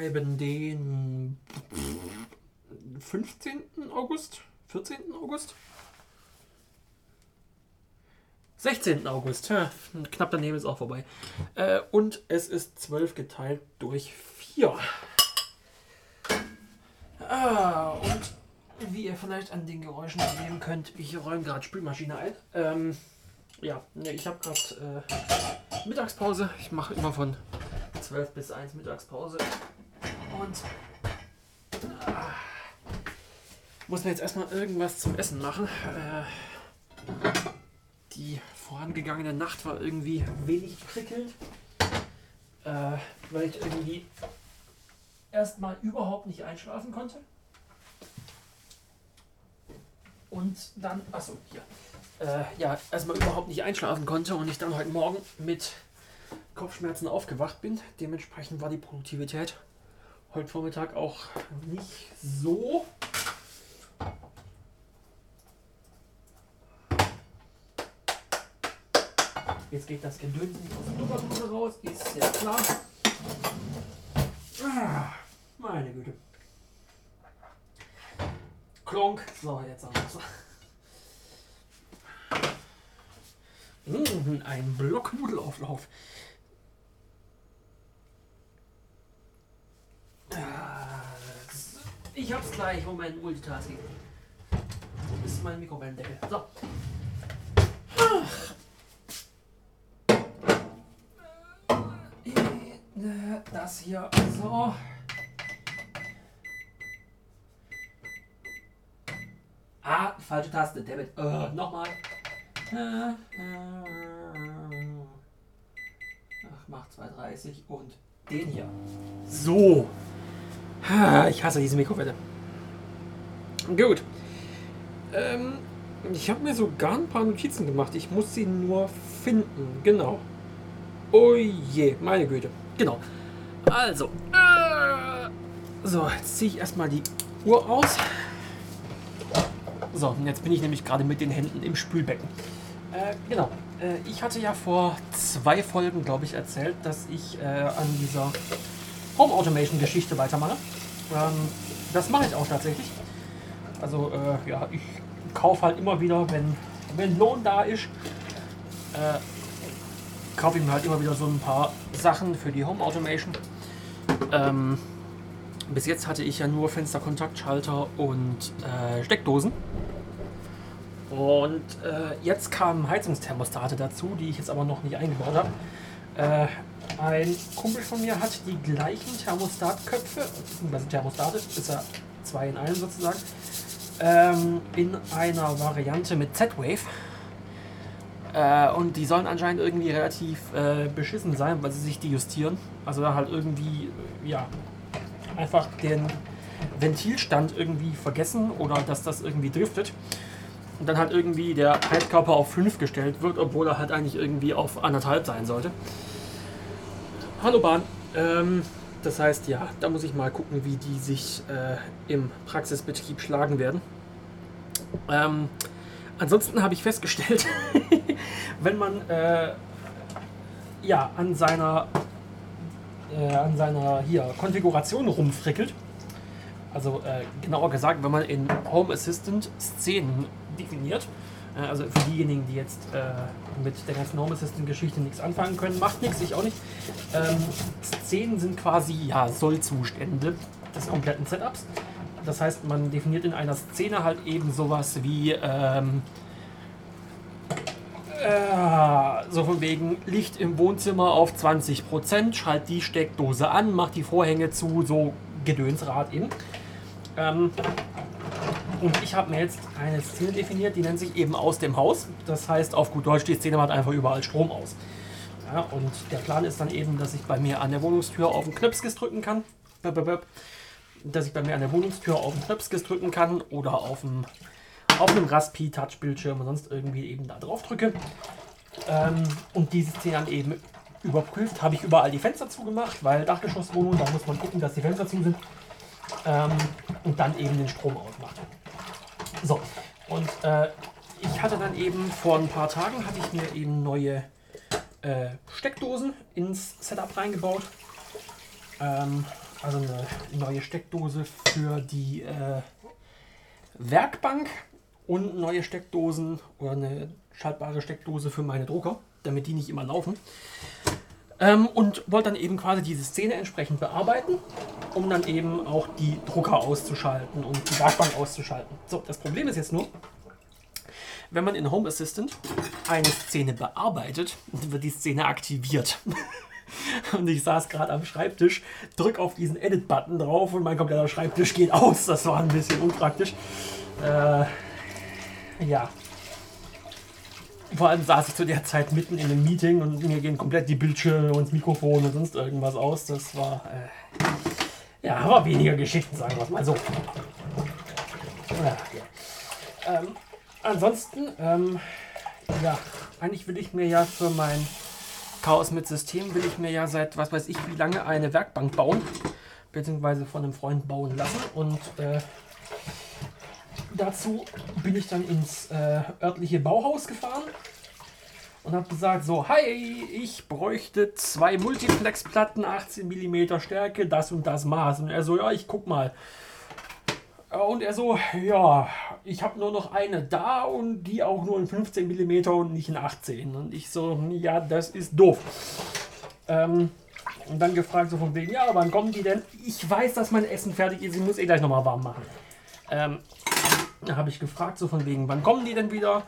Schreiben den 15. August, 14. August. 16. August. Ja, knapp daneben ist auch vorbei. Äh, und es ist 12 geteilt durch 4. Ah, und wie ihr vielleicht an den Geräuschen erleben könnt, ich räume gerade Spülmaschine ein. Ähm, ja, ne, ich habe gerade äh, Mittagspause. Ich mache immer von 12 bis 1 Mittagspause. Und ah, muss mir jetzt erstmal irgendwas zum Essen machen. Äh, die vorangegangene Nacht war irgendwie wenig prickelnd, äh, weil ich irgendwie erstmal überhaupt nicht einschlafen konnte. Und dann, achso, hier. Äh, ja, erstmal überhaupt nicht einschlafen konnte und ich dann heute Morgen mit Kopfschmerzen aufgewacht bin. Dementsprechend war die Produktivität heute Vormittag auch nicht so. Jetzt geht das Gedöns aus der Tupperdose raus, ist ja klar. Ah, meine Güte. Klonk. So, jetzt haben wir Mmh, ein Block Nudelauflauf. Ah, ich hab's gleich. Moment, Multitasking. Wo ist mein Mikrowellendeckel? So. Das hier. So. Ah, falsche Taste. Dammit. Uh, Nochmal. Ach, macht 230 und den hier. So. Ich hasse diese Mikrowelle. Gut. Ähm, ich habe mir sogar ein paar Notizen gemacht. Ich muss sie nur finden. Genau. Oh je, meine Güte. Genau. Also. Äh, so, jetzt ziehe ich erstmal die Uhr aus. So, jetzt bin ich nämlich gerade mit den Händen im Spülbecken. Äh, genau. Äh, ich hatte ja vor zwei Folgen, glaube ich, erzählt, dass ich äh, an dieser Home Automation Geschichte weitermache. Ähm, das mache ich auch tatsächlich. Also, äh, ja, ich kaufe halt immer wieder, wenn, wenn Lohn da ist, äh, kaufe ich mir halt immer wieder so ein paar Sachen für die Home Automation. Ähm, bis jetzt hatte ich ja nur Fensterkontaktschalter und äh, Steckdosen. Und äh, jetzt kamen Heizungsthermostate dazu, die ich jetzt aber noch nicht eingebaut habe. Äh, ein Kumpel von mir hat die gleichen Thermostatköpfe, beziehungsweise Thermostate, ist ja zwei in einem sozusagen, ähm, in einer Variante mit Z-Wave. Äh, und die sollen anscheinend irgendwie relativ äh, beschissen sein, weil sie sich die justieren. Also da halt irgendwie, ja, einfach den Ventilstand irgendwie vergessen oder dass das irgendwie driftet und dann halt irgendwie der Heizkörper auf 5 gestellt wird, obwohl er halt eigentlich irgendwie auf anderthalb sein sollte. Hallo Bahn. Ähm, das heißt, ja, da muss ich mal gucken, wie die sich äh, im Praxisbetrieb schlagen werden. Ähm, ansonsten habe ich festgestellt, wenn man äh, ja, an seiner, äh, an seiner hier, Konfiguration rumfrickelt, also äh, genauer gesagt, wenn man in Home Assistant Szenen definiert. Äh, also für diejenigen, die jetzt äh, mit der ganzen Home Assistant-Geschichte nichts anfangen können, macht nichts, ich auch nicht. Ähm, Szenen sind quasi ja, Sollzustände des kompletten Setups. Das heißt, man definiert in einer Szene halt eben sowas wie ähm, äh, so von wegen Licht im Wohnzimmer auf 20%, schalt die Steckdose an, macht die Vorhänge zu, so Gedönsrad eben. Ähm, und ich habe mir jetzt eine Szene definiert, die nennt sich eben aus dem Haus. Das heißt auf gut Deutsch, die Szene macht einfach überall Strom aus. Ja, und der Plan ist dann eben, dass ich bei mir an der Wohnungstür auf den Knöpfkiss drücken kann. Dass ich bei mir an der Wohnungstür auf den Knöpfkiss drücken kann oder auf dem auf einem Raspi-Touch-Bildschirm und sonst irgendwie eben da drauf drücke. Ähm, und diese Szene dann eben überprüft. Habe ich überall die Fenster zugemacht, weil Dachgeschosswohnung, da muss man gucken, dass die Fenster zu sind. Ähm, und dann eben den Strom ausmacht. So, und äh, ich hatte dann eben vor ein paar Tagen hatte ich mir eben neue äh, Steckdosen ins Setup reingebaut. Ähm, also eine neue Steckdose für die äh, Werkbank und neue Steckdosen oder eine schaltbare Steckdose für meine Drucker, damit die nicht immer laufen. Ähm, und wollte dann eben quasi diese Szene entsprechend bearbeiten, um dann eben auch die Drucker auszuschalten und die Werkbank auszuschalten. So, das Problem ist jetzt nur, wenn man in Home Assistant eine Szene bearbeitet, wird die Szene aktiviert. Und ich saß gerade am Schreibtisch, drück auf diesen Edit-Button drauf und mein kompletter Schreibtisch geht aus. Das war ein bisschen unpraktisch. Äh, ja. Vor allem saß ich zu der Zeit mitten in einem Meeting und mir gehen komplett die Bildschirme und das Mikrofon und sonst irgendwas aus. Das war, äh, ja, aber weniger geschickt, sagen wir es mal so. Ja, ja. Ähm, ansonsten, ähm, ja, eigentlich will ich mir ja für mein Chaos mit System will ich mir ja seit was weiß ich wie lange eine Werkbank bauen, beziehungsweise von einem Freund bauen lassen. Und äh, dazu bin ich dann ins äh, örtliche Bauhaus gefahren und habe gesagt, so, hi, ich bräuchte zwei Multiplex-Platten, 18 mm Stärke, das und das Maß. Und er so, ja, ich guck mal. Und er so, ja, ich habe nur noch eine da und die auch nur in 15 mm und nicht in 18. Und ich so, ja, das ist doof. Ähm, und dann gefragt so von wegen, ja, wann kommen die denn? Ich weiß, dass mein Essen fertig ist, ich muss eh gleich nochmal warm machen. Ähm, da habe ich gefragt so von wegen, wann kommen die denn wieder?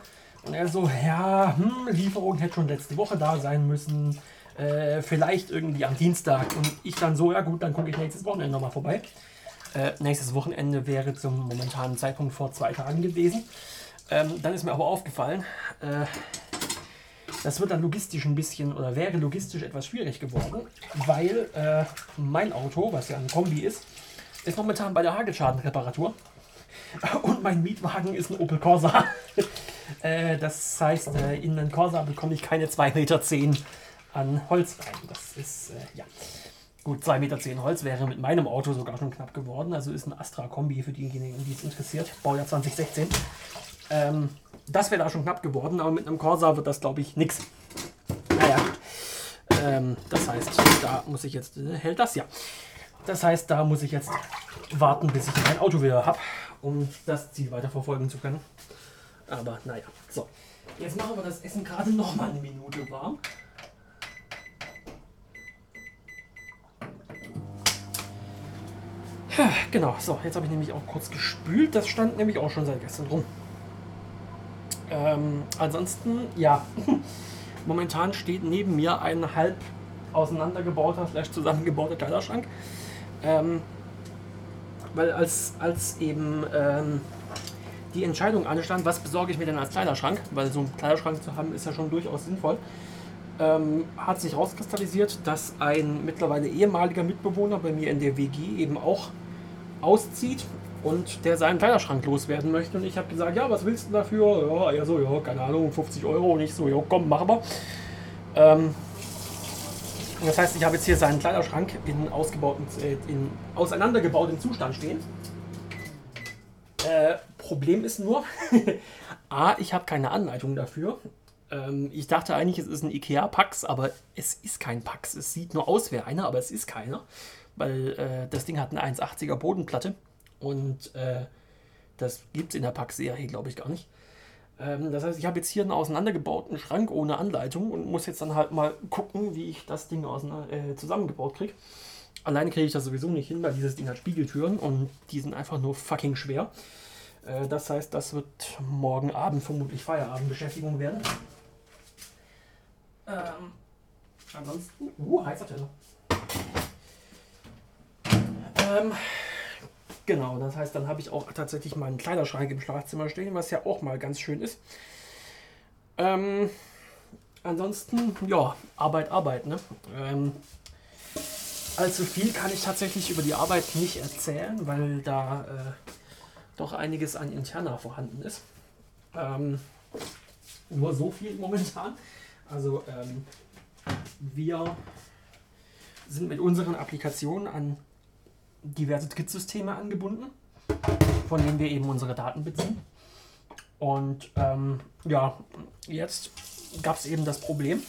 Und er so, ja, hm, Lieferung hätte schon letzte Woche da sein müssen. Äh, vielleicht irgendwie am Dienstag. Und ich dann so, ja gut, dann gucke ich nächstes Wochenende nochmal vorbei. Äh, nächstes Wochenende wäre zum momentanen Zeitpunkt vor zwei Tagen gewesen. Ähm, dann ist mir aber aufgefallen, äh, das wird dann logistisch ein bisschen oder wäre logistisch etwas schwierig geworden, weil äh, mein Auto, was ja ein Kombi ist, ist momentan bei der Hagelschadenreparatur. Und mein Mietwagen ist ein Opel Corsa. äh, das heißt, äh, in den Corsa bekomme ich keine 2,10 Meter an Holz rein. Das ist, äh, ja. Gut, 2,10 Meter Holz wäre mit meinem Auto sogar schon knapp geworden. Also ist ein Astra-Kombi für diejenigen, die es interessiert. Baujahr 2016. Ähm, das wäre da schon knapp geworden, aber mit einem Corsa wird das, glaube ich, nichts. Naja, ähm, das heißt, da muss ich jetzt. Äh, hält das ja. Das heißt, da muss ich jetzt warten, bis ich mein Auto wieder habe, um das Ziel weiter verfolgen zu können. Aber naja, so. Jetzt machen wir das Essen gerade noch mal eine Minute warm. Genau, so, jetzt habe ich nämlich auch kurz gespült. Das stand nämlich auch schon seit gestern rum. Ähm, ansonsten, ja, momentan steht neben mir ein halb auseinandergebauter, vielleicht zusammengebauter Kleiderschrank. Ähm, weil als, als eben ähm, die Entscheidung anstand, was besorge ich mir denn als Kleiderschrank, weil so einen Kleiderschrank zu haben ist ja schon durchaus sinnvoll, ähm, hat sich herauskristallisiert, dass ein mittlerweile ehemaliger Mitbewohner bei mir in der WG eben auch auszieht und der seinen Kleiderschrank loswerden möchte. Und ich habe gesagt, ja, was willst du dafür? Ja, er so, ja, keine Ahnung, 50 Euro. Und ich so, ja, komm, machen wir. Ähm, das heißt, ich habe jetzt hier seinen Kleiderschrank in, ausgebauten, äh, in auseinandergebautem Zustand stehen. Äh, Problem ist nur, A, ich habe keine Anleitung dafür. Ähm, ich dachte eigentlich, es ist ein IKEA-Pax, aber es ist kein Pax. Es sieht nur aus wie einer, aber es ist keiner weil äh, das Ding hat eine 1,80er Bodenplatte und äh, das gibt es in der Pack-Serie, glaube ich, gar nicht. Ähm, das heißt, ich habe jetzt hier einen auseinandergebauten Schrank ohne Anleitung und muss jetzt dann halt mal gucken, wie ich das Ding äh, zusammengebaut kriege. Alleine kriege ich das sowieso nicht hin, weil dieses Ding hat Spiegeltüren und die sind einfach nur fucking schwer. Äh, das heißt, das wird morgen Abend vermutlich Feierabendbeschäftigung werden. Ähm, ansonsten, uh, heißer Teller. Ähm, genau, das heißt, dann habe ich auch tatsächlich meinen Kleiderschrank im Schlafzimmer stehen, was ja auch mal ganz schön ist. Ähm, ansonsten, ja, Arbeit, Arbeit. Ne? Ähm, allzu viel kann ich tatsächlich über die Arbeit nicht erzählen, weil da äh, doch einiges an interner vorhanden ist. Ähm, nur so viel momentan. Also ähm, wir sind mit unseren Applikationen an diverse Drittsysteme angebunden, von denen wir eben unsere Daten beziehen. Und ähm, ja, jetzt gab es eben das Problem,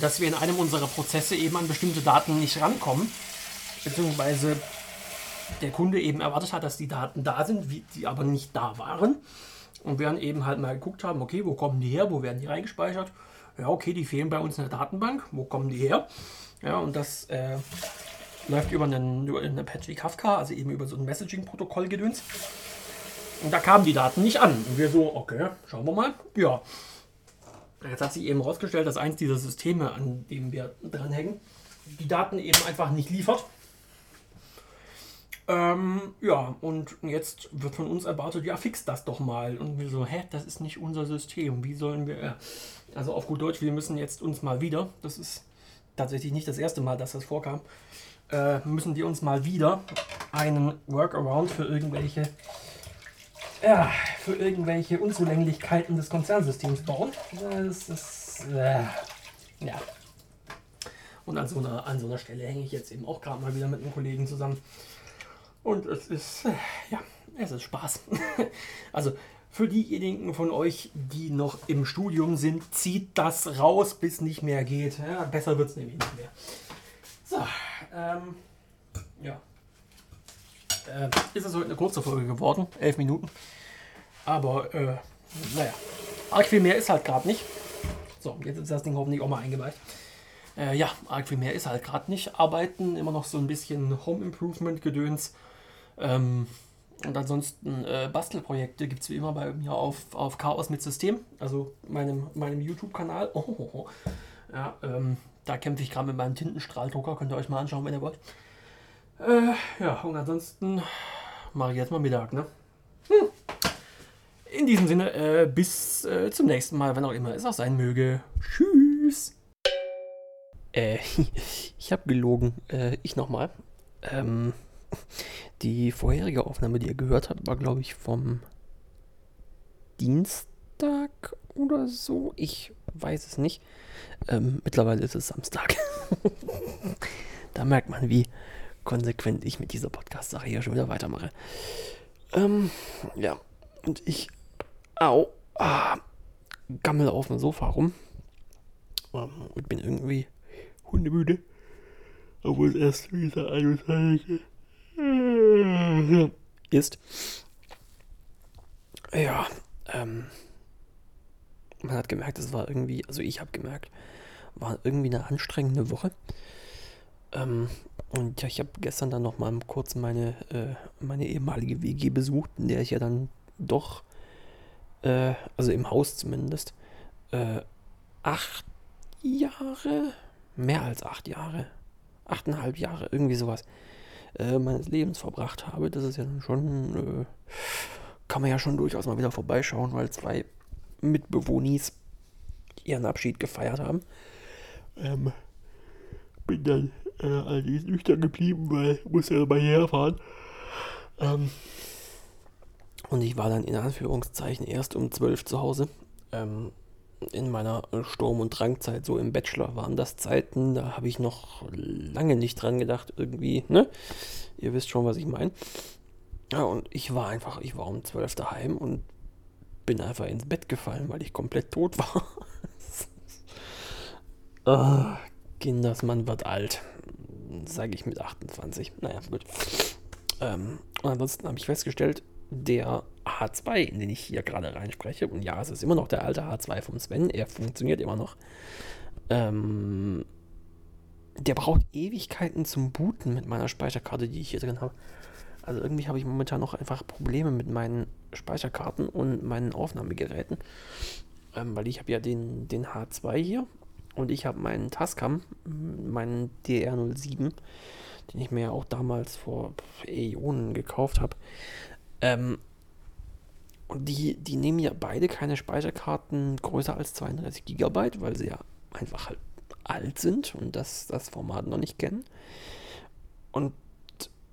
dass wir in einem unserer Prozesse eben an bestimmte Daten nicht rankommen, beziehungsweise der Kunde eben erwartet hat, dass die Daten da sind, wie die aber nicht da waren. Und wir dann eben halt mal geguckt haben, okay, wo kommen die her, wo werden die reingespeichert? Ja, okay, die fehlen bei uns in der Datenbank, wo kommen die her? Ja, und das äh, läuft über einen, über einen Apache Kafka, also eben über so ein Messaging-Protokoll gedöns. Und da kamen die Daten nicht an. Und wir so, okay, schauen wir mal. Ja. Jetzt hat sich eben herausgestellt, dass eins dieser Systeme, an dem wir dranhängen, die Daten eben einfach nicht liefert. Ähm, ja, und jetzt wird von uns erwartet, ja, fix das doch mal. Und wir so, hä, das ist nicht unser System. Wie sollen wir. Äh, also auf gut Deutsch, wir müssen jetzt uns mal wieder, das ist tatsächlich nicht das erste Mal, dass das vorkam, äh, müssen wir uns mal wieder einen Workaround für irgendwelche ja, für irgendwelche Unzulänglichkeiten des Konzernsystems bauen. Das ist, äh, ja. Und an so, einer, an so einer Stelle hänge ich jetzt eben auch gerade mal wieder mit einem Kollegen zusammen. Und es ist, äh, ja, es ist Spaß. also für diejenigen von euch, die noch im Studium sind, zieht das raus, bis nicht mehr geht. Ja, besser wird es nämlich nicht mehr. So, ähm, ja. Äh, ist es heute eine kurze Folge geworden, elf Minuten. Aber, äh, naja, arg viel mehr ist halt gerade nicht. So, jetzt ist das Ding hoffentlich auch mal eingeweicht. Äh, ja, arg viel mehr ist halt gerade nicht. Arbeiten, immer noch so ein bisschen Home Improvement Gedöns. Ähm, und ansonsten äh, Bastelprojekte gibt es wie immer bei mir auf, auf Chaos mit System, also meinem, meinem YouTube-Kanal. Oh, oh, oh. Ja, ähm, da kämpfe ich gerade mit meinem Tintenstrahldrucker, könnt ihr euch mal anschauen, wenn ihr wollt. Äh, ja, und ansonsten mache ich jetzt mal Mittag, ne? Hm. In diesem Sinne, äh, bis äh, zum nächsten Mal, wann auch immer es auch sein möge. Tschüss. Äh, ich habe gelogen. Äh, ich nochmal. Ähm, die vorherige Aufnahme, die ihr gehört habt, war, glaube ich, vom Dienstag oder so. Ich weiß es nicht. Ähm, mittlerweile ist es Samstag. da merkt man, wie konsequent ich mit dieser Podcast-Sache hier schon wieder weitermache. Ähm, ja, und ich Au. Ah, gammel auf dem Sofa rum. Um, und bin irgendwie hundemüde. Obwohl es erst wieder 21 ist. Ja, ähm, man hat gemerkt, es war irgendwie, also ich habe gemerkt, war irgendwie eine anstrengende Woche. Ähm, und ja, ich habe gestern dann noch mal kurz meine, äh, meine ehemalige WG besucht, in der ich ja dann doch äh, also im Haus zumindest, äh, acht Jahre, mehr als acht Jahre, achteinhalb Jahre, irgendwie sowas, äh, meines Lebens verbracht habe. Das ist ja schon, äh, kann man ja schon durchaus mal wieder vorbeischauen, weil zwei Mitbewohnis ihren Abschied gefeiert haben. Ähm, bin dann äh, allerdings nüchtern geblieben, weil ich musste ja mal herfahren. Ähm, und ich war dann in Anführungszeichen erst um 12 zu Hause. Ähm, in meiner Sturm- und Drangzeit, so im Bachelor, waren das Zeiten, da habe ich noch lange nicht dran gedacht, irgendwie, ne? Ihr wisst schon, was ich meine. Ja, und ich war einfach, ich war um 12 daheim und bin einfach ins Bett gefallen, weil ich komplett tot war. oh, Kinders, man wird alt. Sage ich mit 28. Naja, gut. Ähm, und ansonsten habe ich festgestellt, der H2, in den ich hier gerade reinspreche, und ja, es ist immer noch der alte H2 vom Sven, er funktioniert immer noch, ähm, der braucht Ewigkeiten zum Booten mit meiner Speicherkarte, die ich hier drin habe. Also irgendwie habe ich momentan noch einfach Probleme mit meinen Speicherkarten und meinen Aufnahmegeräten. Ähm, weil ich habe ja den, den H2 hier und ich habe meinen Tascam, meinen DR07, den ich mir ja auch damals vor Äonen gekauft habe. Ähm, und die, die nehmen ja beide keine Speicherkarten größer als 32 GB, weil sie ja einfach halt alt sind und das, das Format noch nicht kennen. Und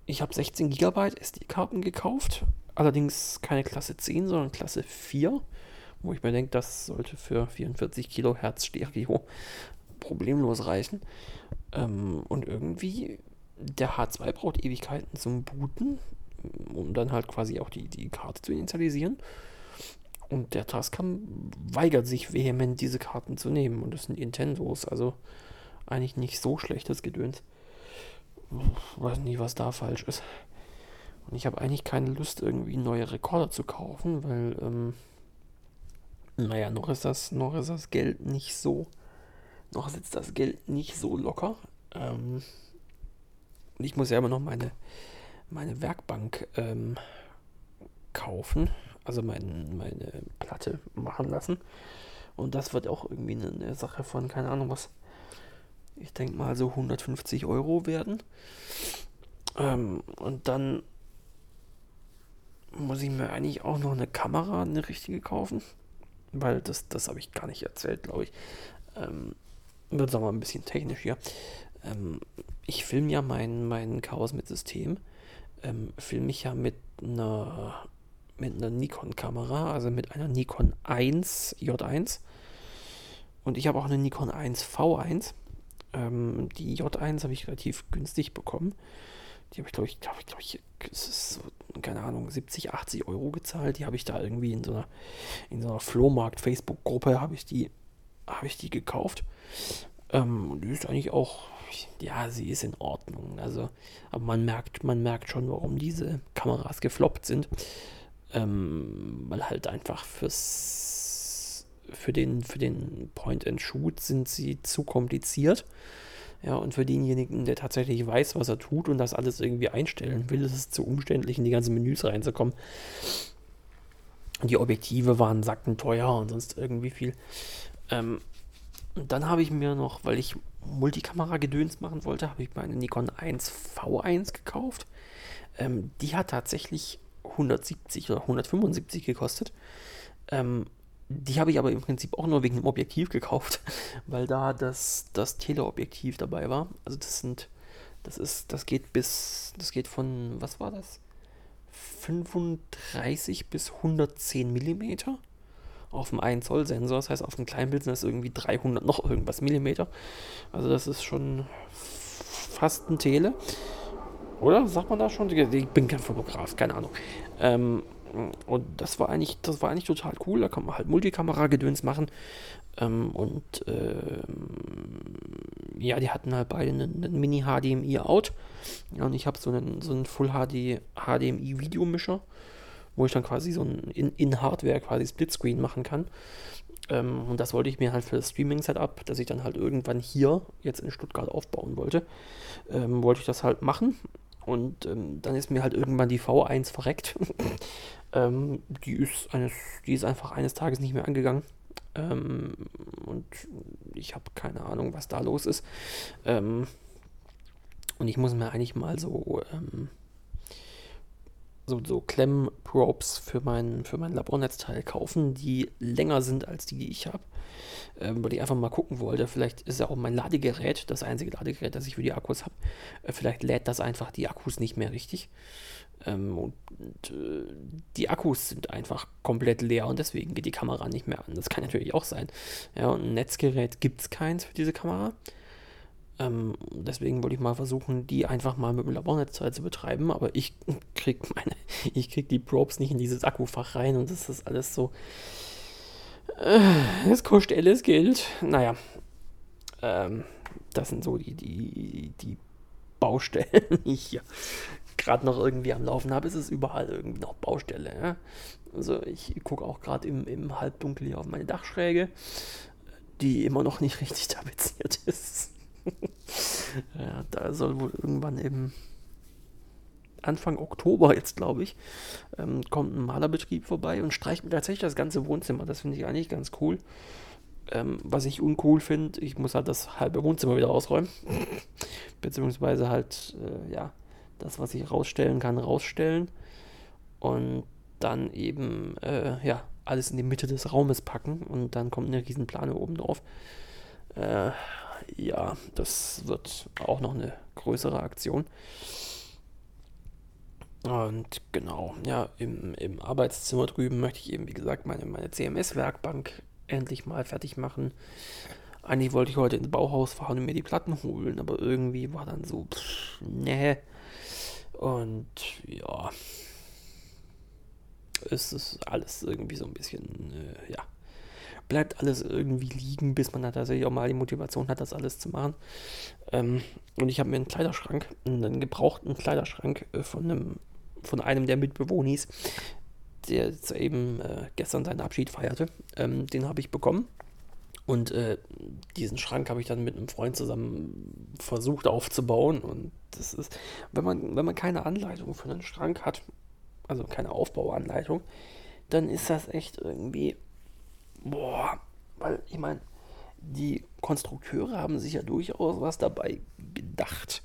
ich habe 16 GB SD-Karten gekauft, allerdings keine Klasse 10, sondern Klasse 4, wo ich mir denke, das sollte für 44 Kilohertz Stereo problemlos reichen. Ähm, und irgendwie, der H2 braucht Ewigkeiten zum Booten um dann halt quasi auch die, die Karte zu initialisieren. Und der Tascam weigert sich vehement, diese Karten zu nehmen. Und das sind Nintendos, also eigentlich nicht so schlechtes Gedöns. Ich weiß nicht, was da falsch ist. Und ich habe eigentlich keine Lust, irgendwie neue Rekorder zu kaufen, weil, ähm, naja, noch ist das, noch ist das Geld nicht so, noch sitzt das Geld nicht so locker. Ähm, ich muss ja immer noch meine, meine Werkbank ähm, kaufen also mein, meine Platte machen lassen. Und das wird auch irgendwie eine, Sache von, keine Ahnung was, ich denke mal so 150 Euro werden. Ähm, und dann muss ich mir eigentlich auch noch eine Kamera, eine richtige kaufen. Weil das, das habe ich gar nicht erzählt, glaube ich. Ähm, wird es mal ein bisschen technisch hier. Ähm, ich filme ja mein, mein Chaos mit System. Ähm, filme ich ja mit einer mit einer Nikon-Kamera, also mit einer Nikon 1 J1. Und ich habe auch eine Nikon 1 V1. Ähm, die J1 habe ich relativ günstig bekommen. Die habe ich, glaube ich, glaube ich, glaube ich, so, keine Ahnung, 70, 80 Euro gezahlt. Die habe ich da irgendwie in so einer, in so einer Flohmarkt-Facebook-Gruppe habe ich die, ich die gekauft. Ähm, die ist eigentlich auch, ja, sie ist in Ordnung. Also, aber man merkt, man merkt schon, warum diese Kameras gefloppt sind. Ähm, weil halt einfach fürs für den, für den Point-and-Shoot sind sie zu kompliziert. Ja, und für denjenigen, der tatsächlich weiß, was er tut und das alles irgendwie einstellen will, ist es zu umständlich, in die ganzen Menüs reinzukommen. Die Objektive waren sackenteuer und sonst irgendwie viel. Ähm, und dann habe ich mir noch, weil ich Multikamera-Gedöns machen wollte, habe ich mir eine Nikon 1 V1 gekauft. Ähm, die hat tatsächlich 170 oder 175 gekostet. Ähm, die habe ich aber im Prinzip auch nur wegen dem Objektiv gekauft, weil da das, das Teleobjektiv dabei war. Also das sind, das ist, das geht bis, das geht von, was war das? 35 bis 110 Millimeter auf dem 1 Zoll Sensor. Das heißt, auf dem Kleinbild sind das irgendwie 300 noch irgendwas Millimeter. Also das ist schon fast ein Tele. Oder? Sagt man da schon? Ich bin kein Fotograf, keine Ahnung. Ähm, und das war eigentlich, das war eigentlich total cool. Da kann man halt Multikamera-Gedöns machen. Ähm, und ähm, ja, die hatten halt beide einen, einen Mini-HDMI-Out. Ja, und ich habe so einen, so einen Full-HD HDMI-Videomischer, wo ich dann quasi so ein in, in Hardware quasi Splitscreen machen kann. Ähm, und das wollte ich mir halt für das Streaming-Setup, das ich dann halt irgendwann hier jetzt in Stuttgart aufbauen wollte, ähm, wollte ich das halt machen. Und ähm, dann ist mir halt irgendwann die V1 verreckt. ähm, die, ist eines, die ist einfach eines Tages nicht mehr angegangen. Ähm, und ich habe keine Ahnung, was da los ist. Ähm, und ich muss mir eigentlich mal so, so, so Klemm-Probes für mein, für mein Labornetzteil kaufen, die länger sind als die, die ich habe ähm, weil ich einfach mal gucken wollte. Vielleicht ist ja auch mein Ladegerät, das einzige Ladegerät, das ich für die Akkus habe. Äh, vielleicht lädt das einfach die Akkus nicht mehr richtig. Ähm, und äh, die Akkus sind einfach komplett leer und deswegen geht die Kamera nicht mehr an. Das kann natürlich auch sein. Ja, und ein Netzgerät gibt es keins für diese Kamera. Ähm, deswegen wollte ich mal versuchen, die einfach mal mit dem Labornetzteil zu betreiben, aber ich krieg meine, ich krieg die Probes nicht in dieses Akkufach rein und das ist alles so äh, es kostet alles Geld. Naja, ähm, das sind so die, die, die Baustellen, die ich hier gerade noch irgendwie am Laufen habe. Es ist überall irgendwie noch Baustelle. Ja? Also ich gucke auch gerade im, im Halbdunkel hier auf meine Dachschräge, die immer noch nicht richtig tapeziert ist. ja, da soll wohl irgendwann im Anfang Oktober jetzt, glaube ich, ähm, kommt ein Malerbetrieb vorbei und streicht mir tatsächlich das ganze Wohnzimmer. Das finde ich eigentlich ganz cool. Ähm, was ich uncool finde, ich muss halt das halbe Wohnzimmer wieder ausräumen. Beziehungsweise halt, äh, ja, das, was ich rausstellen kann, rausstellen. Und dann eben, äh, ja, alles in die Mitte des Raumes packen. Und dann kommt eine Riesenplane oben drauf. Äh, ja, das wird auch noch eine größere Aktion. Und genau, ja, im, im Arbeitszimmer drüben möchte ich eben, wie gesagt, meine, meine CMS-Werkbank endlich mal fertig machen. Eigentlich wollte ich heute ins Bauhaus fahren und mir die Platten holen, aber irgendwie war dann so, pff, nee. Und ja. es ist alles irgendwie so ein bisschen, äh, ja, bleibt alles irgendwie liegen, bis man dann tatsächlich auch mal die Motivation hat, das alles zu machen. Ähm, und ich habe mir einen Kleiderschrank, einen gebrauchten Kleiderschrank äh, von einem, von einem der Mitbewohnis, der jetzt eben äh, gestern seinen Abschied feierte, ähm, den habe ich bekommen. Und äh, diesen Schrank habe ich dann mit einem Freund zusammen versucht aufzubauen. Und das ist, wenn man, wenn man keine Anleitung für einen Schrank hat, also keine Aufbauanleitung, dann ist das echt irgendwie boah, weil ich meine, die Konstrukteure haben sich ja durchaus was dabei gedacht.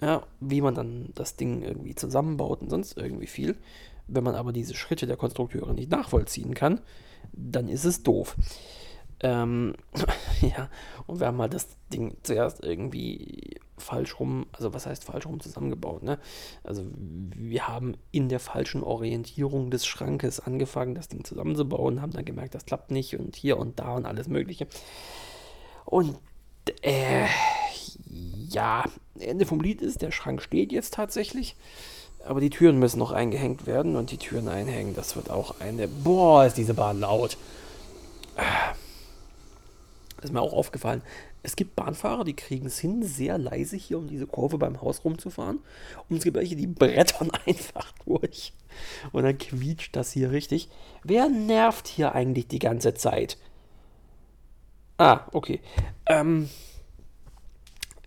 Ja, wie man dann das Ding irgendwie zusammenbaut und sonst irgendwie viel. Wenn man aber diese Schritte der Konstrukteure nicht nachvollziehen kann, dann ist es doof. Ähm, ja, und wir haben halt das Ding zuerst irgendwie falsch rum, also was heißt falsch rum zusammengebaut, ne? Also wir haben in der falschen Orientierung des Schrankes angefangen, das Ding zusammenzubauen, haben dann gemerkt, das klappt nicht und hier und da und alles mögliche. Und äh, ja, Ende vom Lied ist, der Schrank steht jetzt tatsächlich. Aber die Türen müssen noch eingehängt werden und die Türen einhängen, das wird auch eine. Boah, ist diese Bahn laut. Ist mir auch aufgefallen. Es gibt Bahnfahrer, die kriegen es hin, sehr leise hier um diese Kurve beim Haus rumzufahren. Und es gibt welche, die brettern einfach durch. Und dann quietscht das hier richtig. Wer nervt hier eigentlich die ganze Zeit? Ah, okay. Ähm,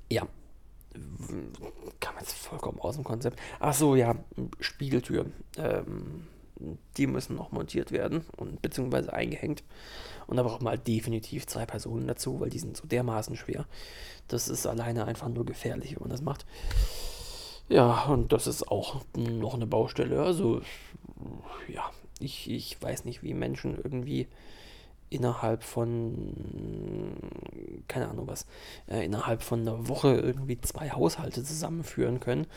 ja. Kam jetzt vollkommen aus dem Konzept. Ach so, ja, Spiegeltür. Ähm, die müssen noch montiert werden und beziehungsweise eingehängt. Und da braucht man halt definitiv zwei Personen dazu, weil die sind so dermaßen schwer. Das ist alleine einfach nur gefährlich, wenn man das macht. Ja, und das ist auch noch eine Baustelle. Also, ja, ich, ich weiß nicht, wie Menschen irgendwie innerhalb von, keine Ahnung was, äh, innerhalb von einer Woche irgendwie zwei Haushalte zusammenführen können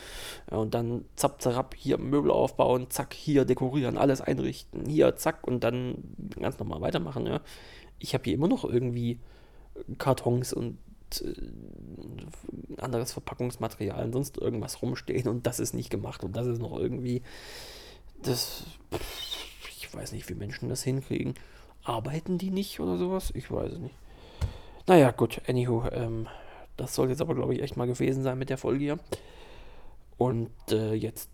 äh, und dann zapp, zapp, hier Möbel aufbauen, zack, hier dekorieren, alles einrichten, hier, zack und dann ganz normal weitermachen. Ja. Ich habe hier immer noch irgendwie Kartons und äh, anderes Verpackungsmaterial und sonst irgendwas rumstehen und das ist nicht gemacht und das ist noch irgendwie, das, ich weiß nicht, wie Menschen das hinkriegen. Arbeiten die nicht oder sowas? Ich weiß es nicht. Naja, gut, anywho, ähm, das soll jetzt aber, glaube ich, echt mal gewesen sein mit der Folge hier. Und äh, jetzt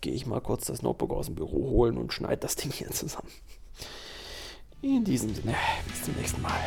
gehe ich mal kurz das Notebook aus dem Büro holen und schneide das Ding hier zusammen. In diesem Sinne, bis zum nächsten Mal.